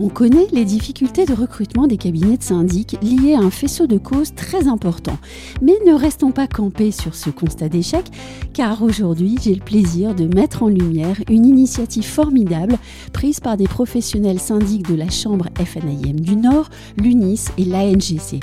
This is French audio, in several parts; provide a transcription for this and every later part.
On connaît les difficultés de recrutement des cabinets de syndic liées à un faisceau de causes très important. Mais ne restons pas campés sur ce constat d'échec, car aujourd'hui j'ai le plaisir de mettre en lumière une initiative formidable prise par des professionnels syndics de la Chambre FNIM du Nord, l'UNIS et l'ANGC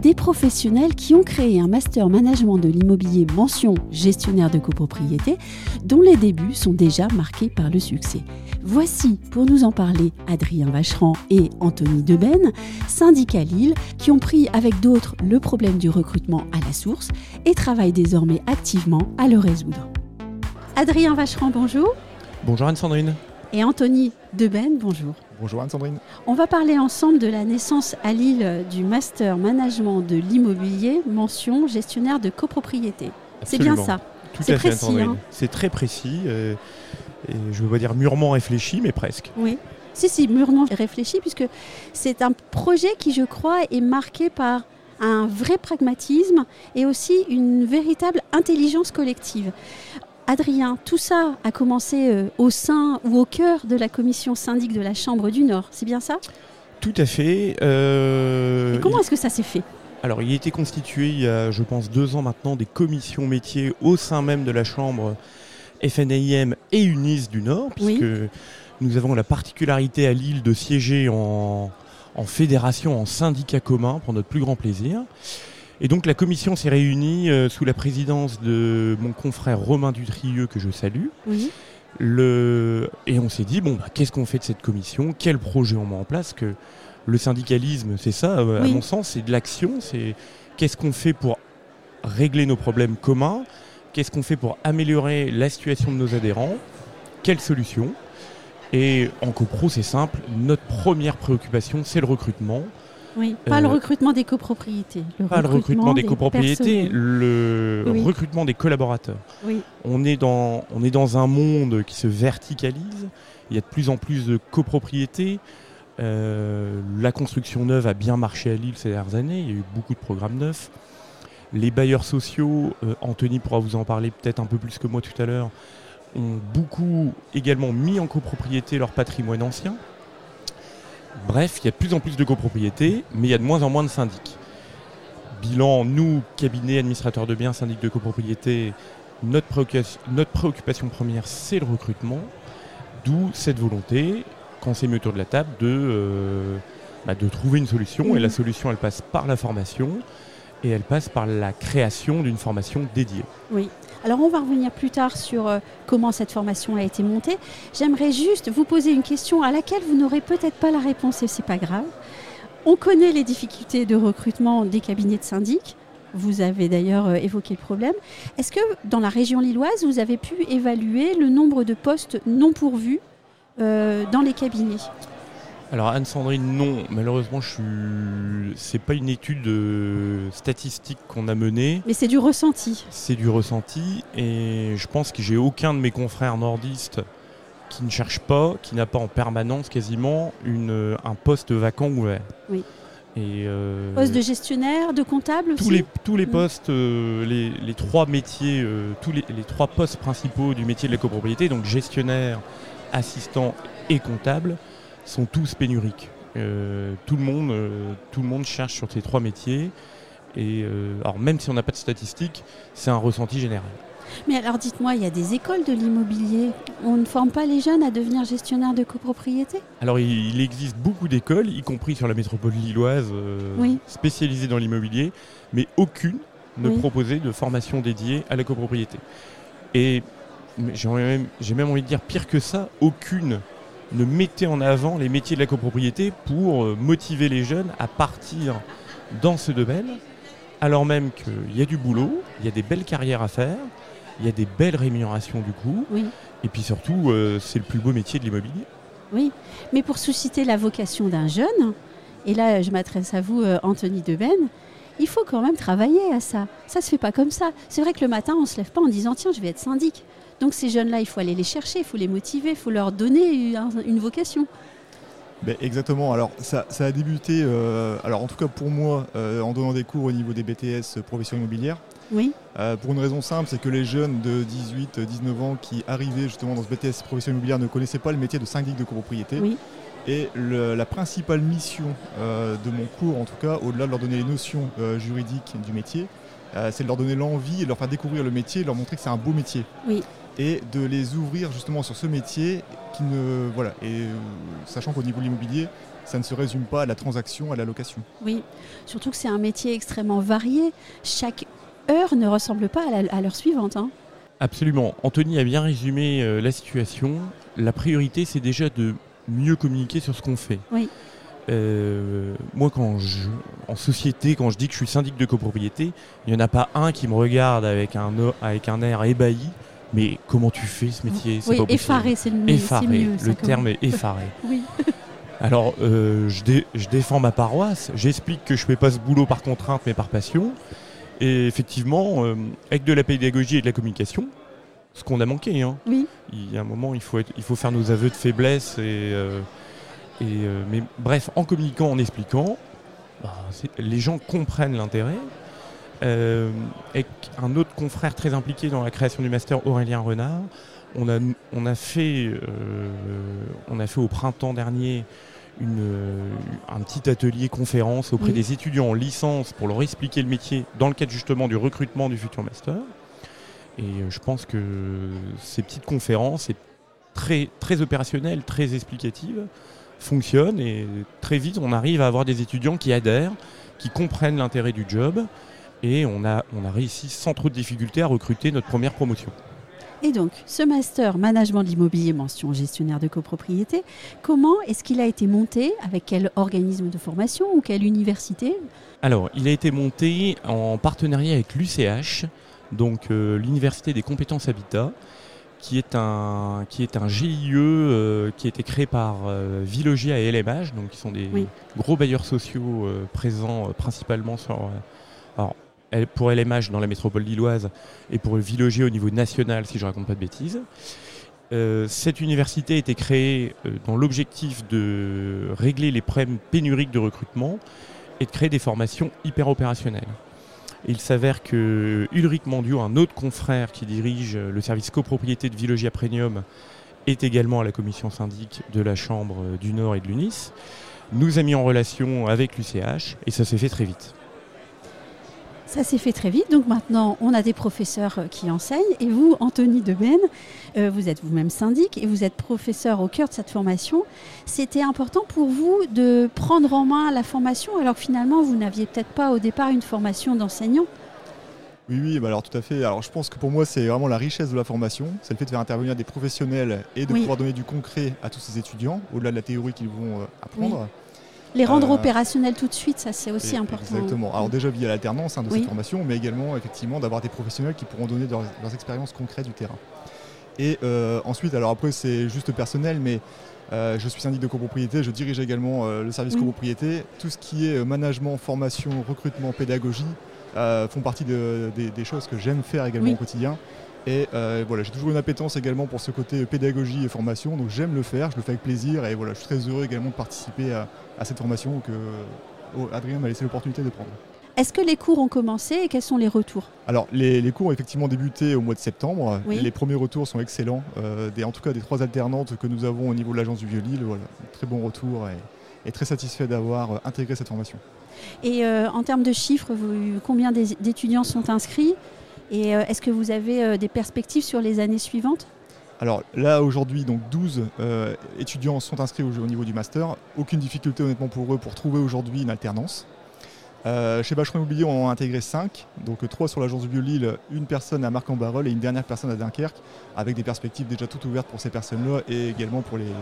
des professionnels qui ont créé un master management de l'immobilier mention gestionnaire de copropriété, dont les débuts sont déjà marqués par le succès. Voici, pour nous en parler, Adrien Vacheran et Anthony Deben, syndicats Lille, qui ont pris avec d'autres le problème du recrutement à la source et travaillent désormais activement à le résoudre. Adrien Vacheran, bonjour. Bonjour Anne-Sandrine. Et Anthony Deben, bonjour. Bonjour Anne-Sandrine. On va parler ensemble de la naissance à Lille du Master Management de l'immobilier, mention gestionnaire de copropriété. C'est bien ça. Tout à fait, Anne-Sandrine. C'est très précis. Euh, et je veux pas dire mûrement réfléchi, mais presque. Oui. Si, si, mûrement réfléchi, puisque c'est un projet qui, je crois, est marqué par un vrai pragmatisme et aussi une véritable intelligence collective. Adrien, tout ça a commencé euh, au sein ou au cœur de la commission syndic de la Chambre du Nord, c'est bien ça? Tout à fait. Euh, et comment est-ce que ça s'est fait? Alors, il a été constitué il y a, je pense, deux ans maintenant, des commissions métiers au sein même de la Chambre FNAIM et UNIS du Nord, puisque nous avons la particularité à Lille de siéger en, en fédération, en syndicat commun, pour notre plus grand plaisir. Et donc la commission s'est réunie euh, sous la présidence de mon confrère Romain Dutrieux, que je salue. Le... Et on s'est dit, bon, bah, qu'est-ce qu'on fait de cette commission? Quel projet on met en place? Que Le syndicalisme, c'est ça, euh, à mon sens, c'est de l'action. C'est qu'est-ce qu'on fait pour régler nos problèmes communs? Qu'est-ce qu'on fait pour améliorer la situation de nos adhérents? Quelles solutions Et en copro, c'est simple, notre première préoccupation, c'est le recrutement. Oui, pas le recrutement des copropriétés. Le pas le recrutement des, copropriétés, le recrutement des collaborateurs. Oui. On, est dans, on est dans un monde qui se verticalise. Il y a de plus en plus de copropriétés. Euh, la construction neuve a bien marché à Lille ces dernières années. Il y a eu beaucoup de programmes neufs. Les bailleurs sociaux, euh, Anthony pourra vous en parler peut-être un peu plus que moi tout à l'heure, ont beaucoup également mis en copropriété leur patrimoine ancien. Bref, il y a de plus en plus de copropriétés, mais il y a de moins en moins de syndics. Bilan, nous, cabinet administrateurs de biens, syndic de copropriété, notre préoccupation, première, c'est le recrutement. D'où cette volonté, quand c'est mis autour de la table, de, euh, bah, de trouver une solution. Et la solution, elle passe par la formation et elle passe par la création d'une formation dédiée. Oui. Alors on va revenir plus tard sur euh, comment cette formation a été montée. J'aimerais juste vous poser une question à laquelle vous n'aurez peut-être pas la réponse et c'est pas grave. On connaît les difficultés de recrutement des cabinets de syndic. Vous avez d'ailleurs euh, évoqué le problème. Est-ce que dans la région lilloise, vous avez pu évaluer le nombre de postes non pourvus euh, dans les cabinets? Alors Anne-Sandrine, non. Malheureusement, je suis. C'est pas une étude euh, statistique qu'on a menée. Mais c'est du ressenti. C'est du ressenti, et je pense que j'ai aucun de mes confrères nordistes qui ne cherche pas, qui n'a pas en permanence quasiment une, euh, un poste vacant ouvert. Oui. Et euh, poste de gestionnaire, de comptable tous les tous les mm. postes, les, les, trois métiers, tous les, les, trois postes principaux du métier de la copropriété, donc gestionnaire, assistant et comptable, sont tous pénuriques. Euh, tout, le monde, euh, tout le monde cherche sur ces trois métiers. Et euh, alors même si on n'a pas de statistiques, c'est un ressenti général. Mais alors dites-moi, il y a des écoles de l'immobilier. On ne forme pas les jeunes à devenir gestionnaires de copropriété? Alors il, existe beaucoup d'écoles, y compris sur la métropole lilloise, spécialisées dans l'immobilier, mais aucune ne proposait de formation dédiée à la copropriété. Et j'ai même, même envie de dire pire que ça, aucune ne mettez en avant les métiers de la copropriété pour euh, motiver les jeunes à partir dans ce domaine, alors même qu'il y a du boulot, il y a des belles carrières à faire, il y a des belles rémunérations du coup, et puis surtout, euh, c'est le plus beau métier de l'immobilier. Oui, mais pour susciter la vocation d'un jeune, et là je m'adresse à vous, euh, Anthony Deben, il faut quand même travailler à ça. Ça se fait pas comme ça. C'est vrai que le matin, on se lève pas en disant tiens, je vais être syndic. Donc ces jeunes-là, il faut aller les chercher, il faut les motiver, il faut leur donner une vocation. Ben, exactement. Alors ça, a débuté, euh, alors en tout cas pour moi, euh, en donnant des cours au niveau des BTS profession immobilière. Oui. Euh, pour une raison simple, c'est que les jeunes de 18-19 ans qui arrivaient justement dans ce BTS profession immobilière ne connaissaient pas le métier de syndic de copropriété. Oui. Et la principale mission de mon cours, en tout cas, au-delà de leur donner les notions juridiques du métier, c'est de leur donner l'envie et de leur faire découvrir le métier, et leur montrer que c'est un beau métier. Oui et de les ouvrir justement sur ce métier qui ne voilà et euh, sachant qu'au niveau de l'immobilier ça ne se résume pas à la transaction, à la location. Oui, surtout que c'est un métier extrêmement varié. Chaque heure ne ressemble pas à l'heure suivante. Hein. Absolument. Anthony a bien résumé euh, la situation. La priorité, c'est déjà de mieux communiquer sur ce qu'on fait. Oui. Euh, moi, quand je, en société, quand je dis que je suis syndic de copropriété, il n'y en a pas un qui me regarde avec un, avec un air ébahi mais comment tu fais ce métier? Oui, effaré, c'est le mieux. Effaré, le terme est effaré. oui. Alors, euh, je, défends ma paroisse, j'explique que je ne fais pas ce boulot par contrainte, mais par passion. Et effectivement, euh, avec de la pédagogie et de la communication, ce qu'on a manqué. Hein. Oui. Il y a un moment, il faut, il faut faire nos aveux de faiblesse. Et, euh, mais bref, en communiquant, en expliquant, bah, les gens comprennent l'intérêt. Euh, avec un autre confrère très impliqué dans la création du master, Aurélien Renard. On a, on a, fait, euh, on a fait au printemps dernier une, un petit atelier conférence auprès des étudiants en licence pour leur expliquer le métier dans le cadre justement du recrutement du futur master. Et euh, je pense que ces petites conférences, très, très opérationnelles, très explicatives, fonctionnent et très vite on arrive à avoir des étudiants qui adhèrent, qui comprennent l'intérêt du job et on a, on a réussi sans trop de difficultés à recruter notre première promotion. Et donc, ce master management de l'immobilier mention gestionnaire de copropriété, comment est-ce qu'il a été monté? Avec quel organisme de formation ou quelle université? Alors, il a été monté en partenariat avec l'UCH, donc euh, l'Université des compétences habitat, qui est un, qui est un GIE euh, qui a été créé par euh, Vilogia et LMH, donc qui sont des gros bailleurs sociaux présents principalement sur pour LMH dans la métropole lilloise et pour le Viloger au niveau national, si je ne raconte pas de bêtises. Euh, cette université a été créée euh, dans l'objectif de régler les problèmes pénuriques de recrutement et de créer des formations hyper opérationnelles. Il s'avère que Ulrich Mandio, un autre confrère qui dirige le service copropriété de Vilogia Premium, est également à la commission syndic de la Chambre du Nord et de l'UNIS, nous a mis en relation avec l'UCH et ça s'est fait très vite. Ça s'est fait très vite. Donc maintenant, on a des professeurs euh, qui enseignent. Et vous, Anthony Deben, euh, vous êtes vous-même syndic et vous êtes professeur au cœur de cette formation. C'était important pour vous de prendre en main la formation alors que finalement, vous n'aviez peut-être pas au départ une formation d'enseignant oui, oui, bah alors tout à fait. Alors je pense que pour moi, c'est vraiment la richesse de la formation. C'est le fait de faire intervenir des professionnels et de pouvoir donner du concret à tous ces étudiants, au-delà de la théorie qu'ils vont euh, apprendre. Les rendre euh, opérationnels tout de suite, ça c'est aussi important. Exactement. Alors déjà via l'alternance hein, de cette formation, mais également effectivement d'avoir des professionnels qui pourront donner leurs, expériences concrètes du terrain. Et euh, ensuite, alors après c'est juste personnel, mais euh, je suis syndic de copropriété, je dirige également le service copropriété. Tout ce qui est management, formation, recrutement, pédagogie font partie des choses que j'aime faire également au quotidien. Et euh, voilà, j'ai toujours une appétence également pour ce côté pédagogie et formation, donc j'aime le faire, je le fais avec plaisir et voilà, je suis très heureux également de participer à, cette formation que oh, Adrien m'a laissé l'opportunité de prendre. Est-ce que les cours ont commencé et quels sont les retours? Alors, les, cours ont effectivement débuté au mois de septembre. Les premiers retours sont excellents. Euh, en tout cas, des trois alternantes que nous avons au niveau de l'agence du Vieux-Lille, voilà, très bon retour et, très satisfait d'avoir euh, intégré cette formation. Et en termes de chiffres, combien d'étudiants sont inscrits? Et euh, est-ce que vous avez euh, des perspectives sur les années suivantes? Alors là aujourd'hui donc 12 euh, étudiants sont inscrits au, niveau du master. Aucune difficulté honnêtement pour eux pour trouver aujourd'hui une alternance. chez Bacheron Immobilier on a intégré 5, donc 3 sur l'agence du Vieux-Lille, une personne à Marc-en-Barœul et une dernière personne à Dunkerque, avec des perspectives déjà toutes ouvertes pour ces personnes-là et également pour les,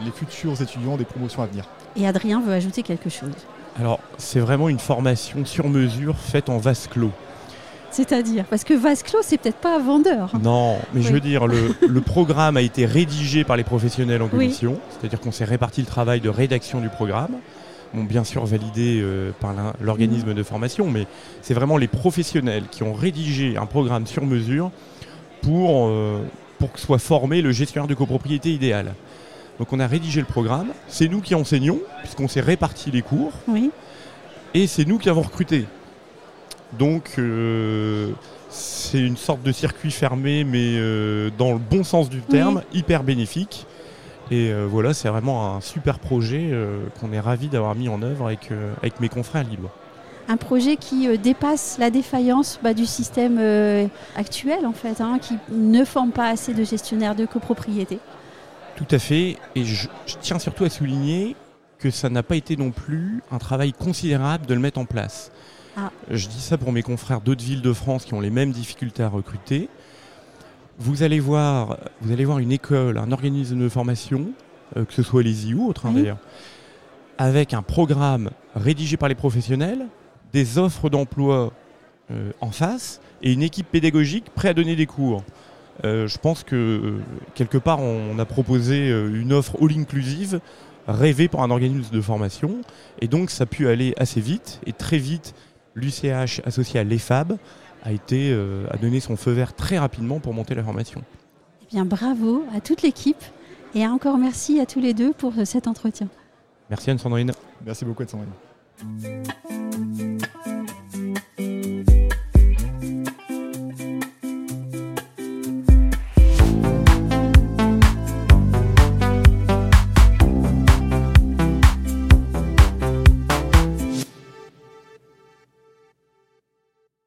les futurs étudiants des promotions à venir. Et Adrien veut ajouter quelque chose. Alors c'est vraiment une formation sur mesure faite en vase clos. C'est-à-dire Parce que vase clos, c'est peut-être pas vendeur. Non, mais je veux dire, le, programme a été rédigé par les professionnels en commission, c'est-à-dire qu'on s'est réparti le travail de rédaction du programme. bon, bien sûr validés par l'organisme de formation, mais c'est vraiment les professionnels qui ont rédigé un programme sur mesure pour, pour que soit formé le gestionnaire de copropriété idéal. Donc on a rédigé le programme, c'est nous qui enseignons, puisqu'on s'est réparti les cours, oui. et c'est nous qui avons recruté. Donc c'est une sorte de circuit fermé, mais euh, dans le bon sens du terme, hyper bénéfique. Et euh, voilà, c'est vraiment un super projet euh, qu'on est ravi d'avoir mis en œuvre avec, avec mes confrères lillois. Un projet qui dépasse la défaillance bah, du système actuel, en fait, hein, qui ne forme pas assez de gestionnaires de copropriété. Tout à fait. Et je tiens surtout à souligner que ça n'a pas été non plus un travail considérable de le mettre en place. Ah. Je dis ça pour mes confrères d'autres villes de France qui ont les mêmes difficultés à recruter. Vous allez voir, vous allez voir une école, un organisme de formation, euh, que ce soit les I ou autres hein, d'ailleurs, avec un programme rédigé par les professionnels, des offres d'emploi euh, en face et une équipe pédagogique prête à donner des cours. Euh, je pense que quelque part on a proposé une offre all-inclusive rêvée par un organisme de formation et donc ça a pu aller assez vite et très vite l'UCH associé à l'EFAB a, été, euh, a donné son feu vert très rapidement pour monter la formation. Eh bien, bravo à toute l'équipe et encore merci à tous les deux pour cet entretien. Merci Anne-Sandrine. Merci beaucoup Anne-Sandrine.